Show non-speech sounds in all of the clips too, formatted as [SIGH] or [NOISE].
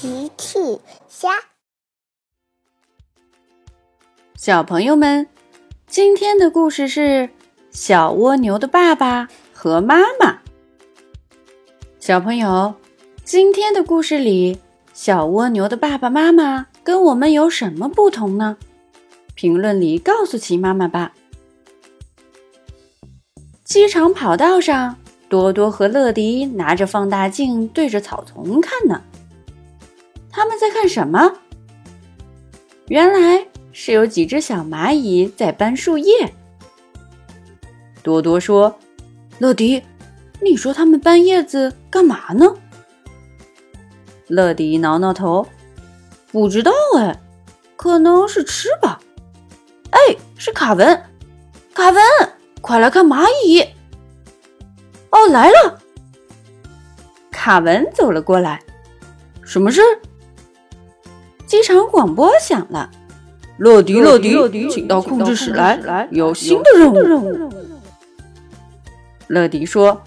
奇趣虾，小朋友们，今天的故事是小蜗牛的爸爸和妈妈。小朋友，今天的故事里，小蜗牛的爸爸妈妈跟我们有什么不同呢？评论里告诉奇妈妈吧。机场跑道上，多多和乐迪拿着放大镜对着草丛看呢。他们在看什么？原来是有几只小蚂蚁在搬树叶。多多说：“乐迪，你说他们搬叶子干嘛呢？”乐迪挠挠头：“不知道哎，可能是吃吧。”哎，是卡文，卡文，快来看蚂蚁！哦，来了。卡文走了过来，什么事？机场广播响了，乐迪，乐迪，乐迪请到控制室来，有新的任务。乐迪说：“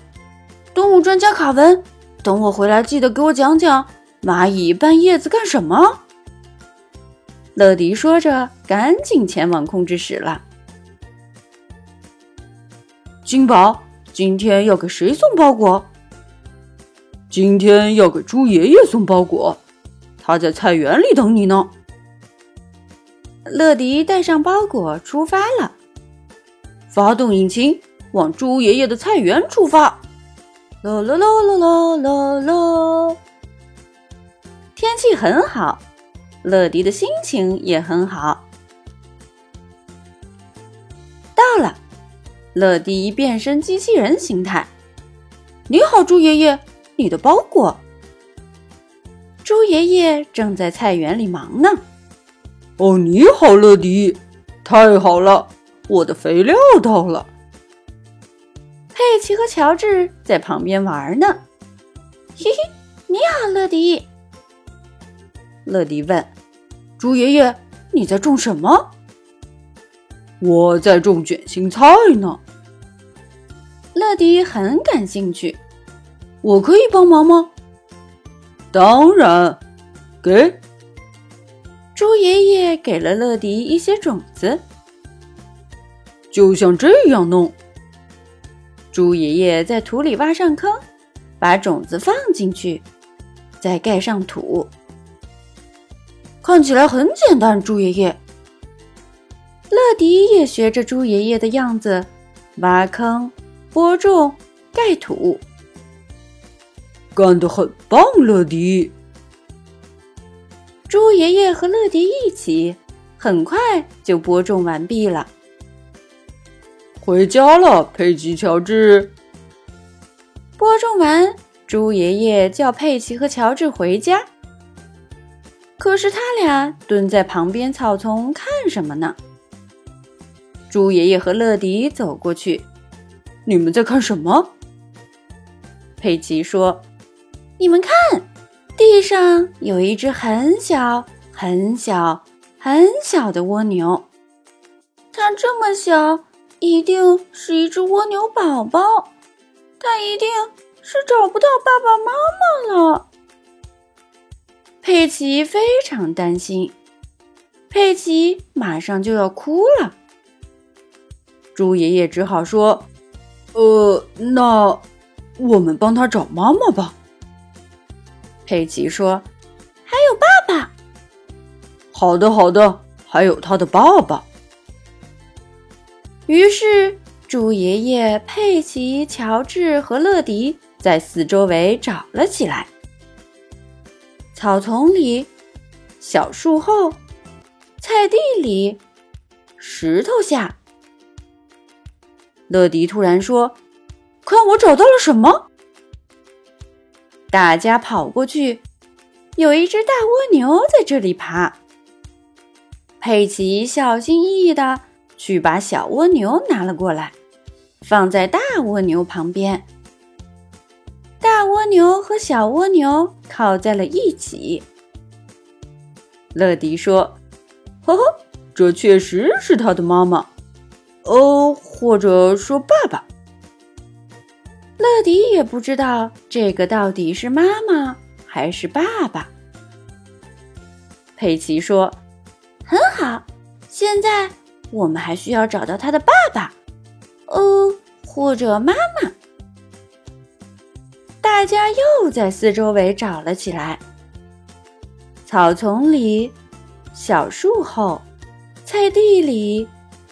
动物专家卡文，等我回来记得给我讲讲蚂蚁搬叶子干什么。”乐迪说着，赶紧前往控制室了。金宝，今天要给谁送包裹？今天要给猪爷爷送包裹。他在菜园里等你呢。乐迪带上包裹出发了，发动引擎，往猪爷爷的菜园出发。啦啦啦啦啦啦啦！天气很好，乐迪的心情也很好。到了，乐迪变身机器人形态。你好，猪爷爷，你的包裹。猪爷爷正在菜园里忙呢。哦，你好，乐迪，太好了，我的肥料到了。佩奇和乔治在旁边玩呢。嘿嘿，你好，乐迪。乐迪问：“猪爷爷，你在种什么？”我在种卷心菜呢。乐迪很感兴趣。我可以帮忙吗？当然，给猪爷爷给了乐迪一些种子，就像这样弄。猪爷爷在土里挖上坑，把种子放进去，再盖上土。看起来很简单，猪爷爷。乐迪也学着猪爷爷的样子，挖坑、播种、盖土。干得很棒，乐迪！猪爷爷和乐迪一起，很快就播种完毕了。回家了，佩奇、乔治。播种完，猪爷爷叫佩奇和乔治回家。可是他俩蹲在旁边草丛看什么呢？猪爷爷和乐迪走过去：“你们在看什么？”佩奇说。你们看，地上有一只很小、很小、很小的蜗牛。它这么小，一定是一只蜗牛宝宝。它一定是找不到爸爸妈妈了。佩奇非常担心，佩奇马上就要哭了。猪爷爷只好说：“呃，那我们帮他找妈妈吧。”佩奇说：“还有爸爸。”“好的，好的，还有他的爸爸。”于是，猪爷爷、佩奇、乔治和乐迪在四周围找了起来：草丛里、小树后、菜地里、石头下。乐迪突然说：“看，我找到了什么！”大家跑过去，有一只大蜗牛在这里爬。佩奇小心翼翼的去把小蜗牛拿了过来，放在大蜗牛旁边。大蜗牛和小蜗牛靠在了一起。乐迪说：“呵呵，这确实是他的妈妈，哦，或者说爸爸。”迪也不知道这个到底是妈妈还是爸爸。佩奇说：“很好，现在我们还需要找到他的爸爸，呃，或者妈妈。”大家又在四周围找了起来，草丛里、小树后、菜地里、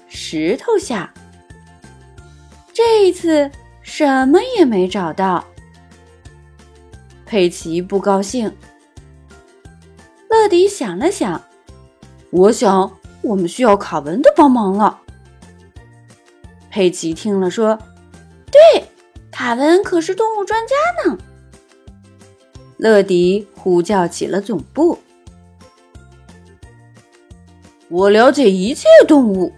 石头下。这一次什么也没找到。佩奇不高兴。乐迪想了想，我想我们需要卡文的帮忙了。佩奇听了说：“对，卡文可是动物专家呢。”乐迪呼叫起了总部：“我了解一切动物。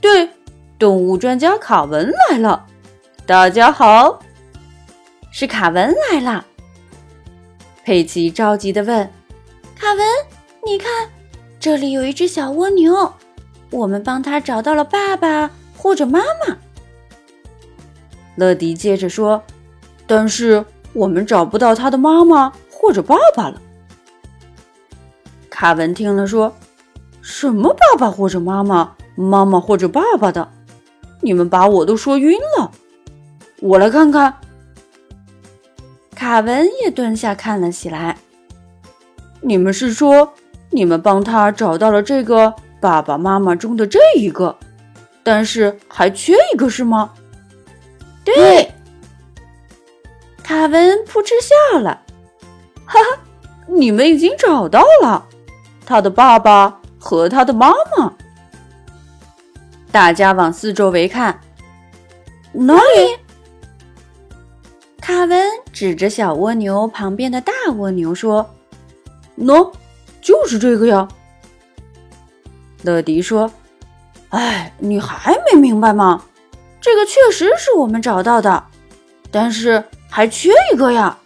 对，动物专家卡文来了。大家好，是卡文来了。”佩奇着急的问。卡文，你看，这里有一只小蜗牛，我们帮它找到了爸爸或者妈妈。乐迪接着说：“但是我们找不到他的妈妈或者爸爸了。”卡文听了说：“什么爸爸或者妈妈，妈妈或者爸爸的？你们把我都说晕了。我来看看。”卡文也蹲下看了起来。你们是说，你们帮他找到了这个爸爸妈妈中的这一个，但是还缺一个，是吗？对，卡文扑哧笑了，哈哈，你们已经找到了他的爸爸和他的妈妈。大家往四周围看，哪里？卡文指着小蜗牛旁边的大蜗牛说。喏，就是这个呀。乐迪说：“哎，你还没明白吗？这个确实是我们找到的，但是还缺一个呀。”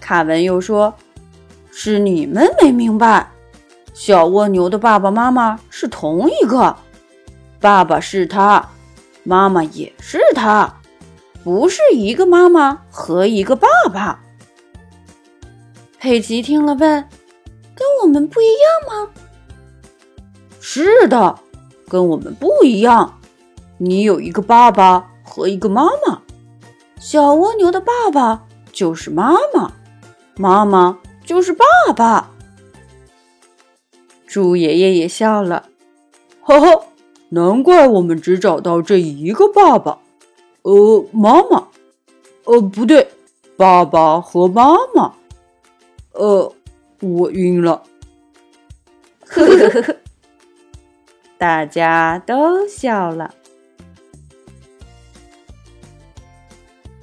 卡文又说：“是你们没明白，小蜗牛的爸爸妈妈是同一个，爸爸是他，妈妈也是他，不是一个妈妈和一个爸爸。”佩奇听了问：“跟我们不一样吗？”“是的，跟我们不一样。你有一个爸爸和一个妈妈，小蜗牛的爸爸就是妈妈，妈妈就是爸爸。”猪爷爷也笑了：“ [LAUGHS] 哈哈，难怪我们只找到这一个爸爸，呃，妈妈，呃，不对，爸爸和妈妈。”呃，我晕了。呵呵呵呵，大家都笑了。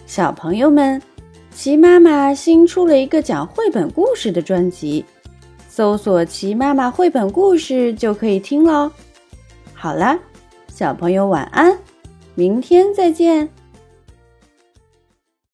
小朋友们，齐妈妈新出了一个讲绘本故事的专辑，搜索“齐妈妈绘本故事”就可以听喽。好啦，小朋友晚安，明天再见。